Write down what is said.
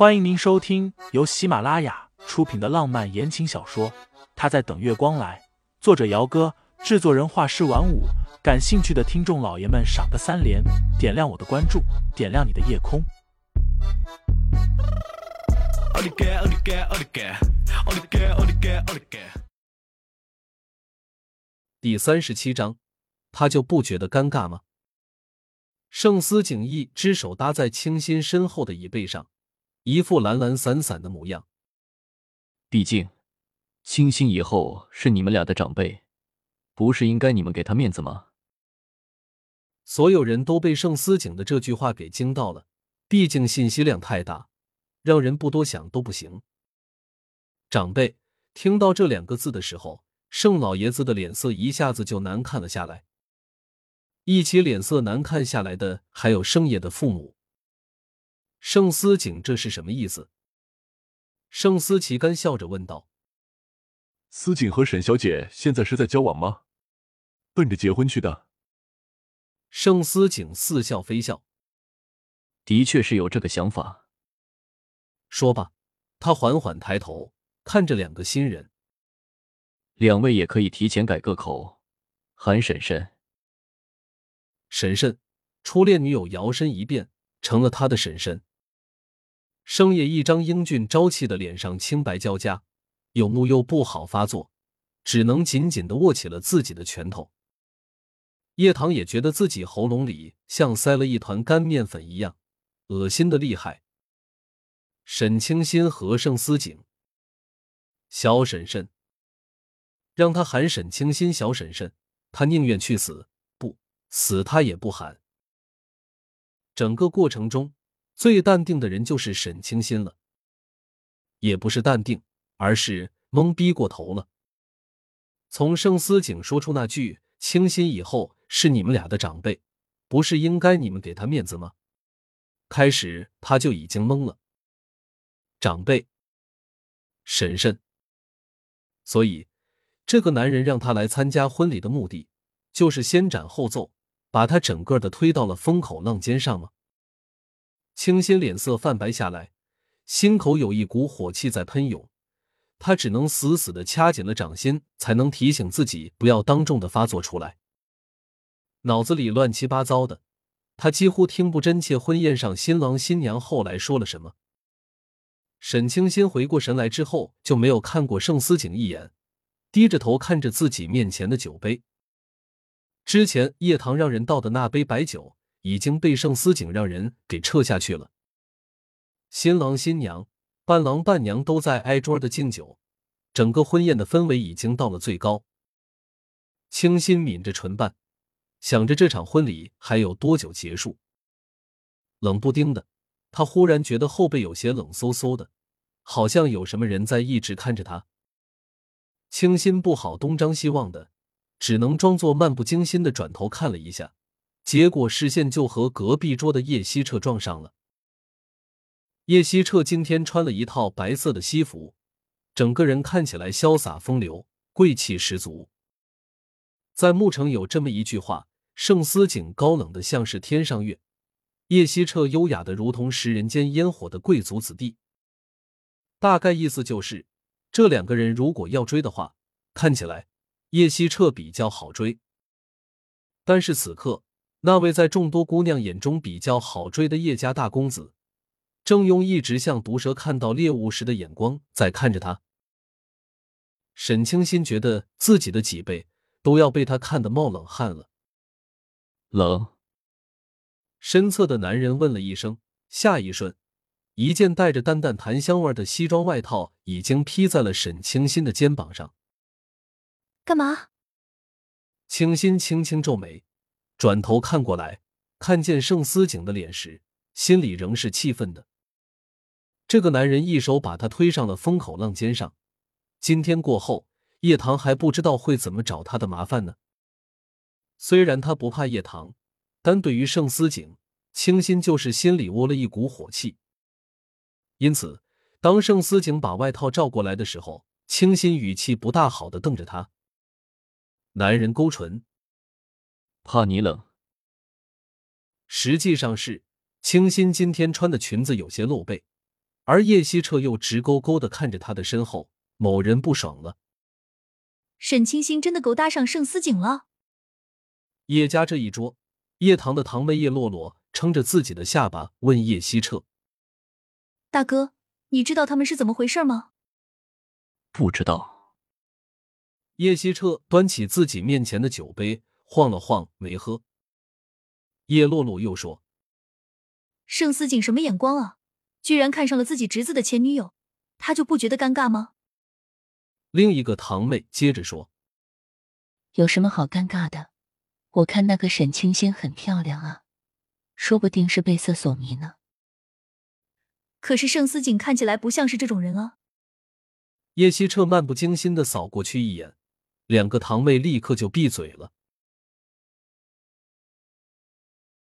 欢迎您收听由喜马拉雅出品的浪漫言情小说《他在等月光来》，作者：姚哥，制作人：画师晚舞。感兴趣的听众老爷们，赏个三连，点亮我的关注，点亮你的夜空。第三十七章，他就不觉得尴尬吗？盛思景逸只手搭在清新身后的椅背上，一副懒懒散散的模样。毕竟，清新以后是你们俩的长辈，不是应该你们给他面子吗？所有人都被盛思景的这句话给惊到了，毕竟信息量太大，让人不多想都不行。长辈听到这两个字的时候，盛老爷子的脸色一下子就难看了下来。一起脸色难看下来的还有盛爷的父母。盛思景这是什么意思？盛思琪干笑着问道：“思景和沈小姐现在是在交往吗？奔着结婚去的？”盛思景似笑非笑，的确是有这个想法。说罢，他缓缓抬头看着两个新人，两位也可以提前改个口，喊婶婶。婶婶，初恋女友摇身一变成了他的婶婶。生野一张英俊朝气的脸上青白交加，有怒又不好发作，只能紧紧的握起了自己的拳头。叶棠也觉得自己喉咙里像塞了一团干面粉一样，恶心的厉害。沈清心和盛思景，小婶婶，让他喊沈清心小婶婶，他宁愿去死，不死他也不喊。整个过程中最淡定的人就是沈清心了，也不是淡定，而是懵逼过头了。从盛思景说出那句“清心”以后。是你们俩的长辈，不是应该你们给他面子吗？开始他就已经懵了。长辈，婶婶，所以这个男人让他来参加婚礼的目的，就是先斩后奏，把他整个的推到了风口浪尖上吗？清新脸色泛白下来，心口有一股火气在喷涌，他只能死死的掐紧了掌心，才能提醒自己不要当众的发作出来。脑子里乱七八糟的，他几乎听不真切。婚宴上，新郎新娘后来说了什么？沈清心回过神来之后，就没有看过盛思景一眼，低着头看着自己面前的酒杯。之前叶棠让人倒的那杯白酒，已经被盛思景让人给撤下去了。新郎新娘、伴郎伴娘都在挨桌的敬酒，整个婚宴的氛围已经到了最高。清新抿着唇瓣。想着这场婚礼还有多久结束，冷不丁的，他忽然觉得后背有些冷飕飕的，好像有什么人在一直看着他。清心不好东张西望的，只能装作漫不经心的转头看了一下，结果视线就和隔壁桌的叶希澈撞上了。叶希澈今天穿了一套白色的西服，整个人看起来潇洒风流，贵气十足。在牧城有这么一句话。盛思景高冷的像是天上月，叶希澈优雅的如同食人间烟火的贵族子弟。大概意思就是，这两个人如果要追的话，看起来叶希澈比较好追。但是此刻，那位在众多姑娘眼中比较好追的叶家大公子，正用一直像毒蛇看到猎物时的眼光在看着他。沈清心觉得自己的脊背都要被他看得冒冷汗了。冷。身侧的男人问了一声，下一瞬，一件带着淡淡檀香味的西装外套已经披在了沈清心的肩膀上。干嘛？清新轻轻皱眉，转头看过来，看见盛思景的脸时，心里仍是气愤的。这个男人一手把他推上了风口浪尖上，今天过后，叶棠还不知道会怎么找他的麻烦呢。虽然他不怕叶棠，但对于盛思景，清新就是心里窝了一股火气。因此，当盛思景把外套罩过来的时候，清新语气不大好的瞪着他。男人勾唇，怕你冷。实际上是清新今天穿的裙子有些露背，而叶希澈又直勾勾的看着他的身后，某人不爽了。沈清新真的勾搭上盛思景了？叶家这一桌，叶棠的堂妹叶洛洛撑着自己的下巴问叶希澈：“大哥，你知道他们是怎么回事吗？”不知道。叶希澈端起自己面前的酒杯，晃了晃，没喝。叶落落又说：“盛思景什么眼光啊？居然看上了自己侄子的前女友，他就不觉得尴尬吗？”另一个堂妹接着说：“有什么好尴尬的？我看那个沈清心很漂亮啊，说不定是被色所迷呢。可是盛思景看起来不像是这种人啊。”叶希澈漫不经心的扫过去一眼，两个堂妹立刻就闭嘴了。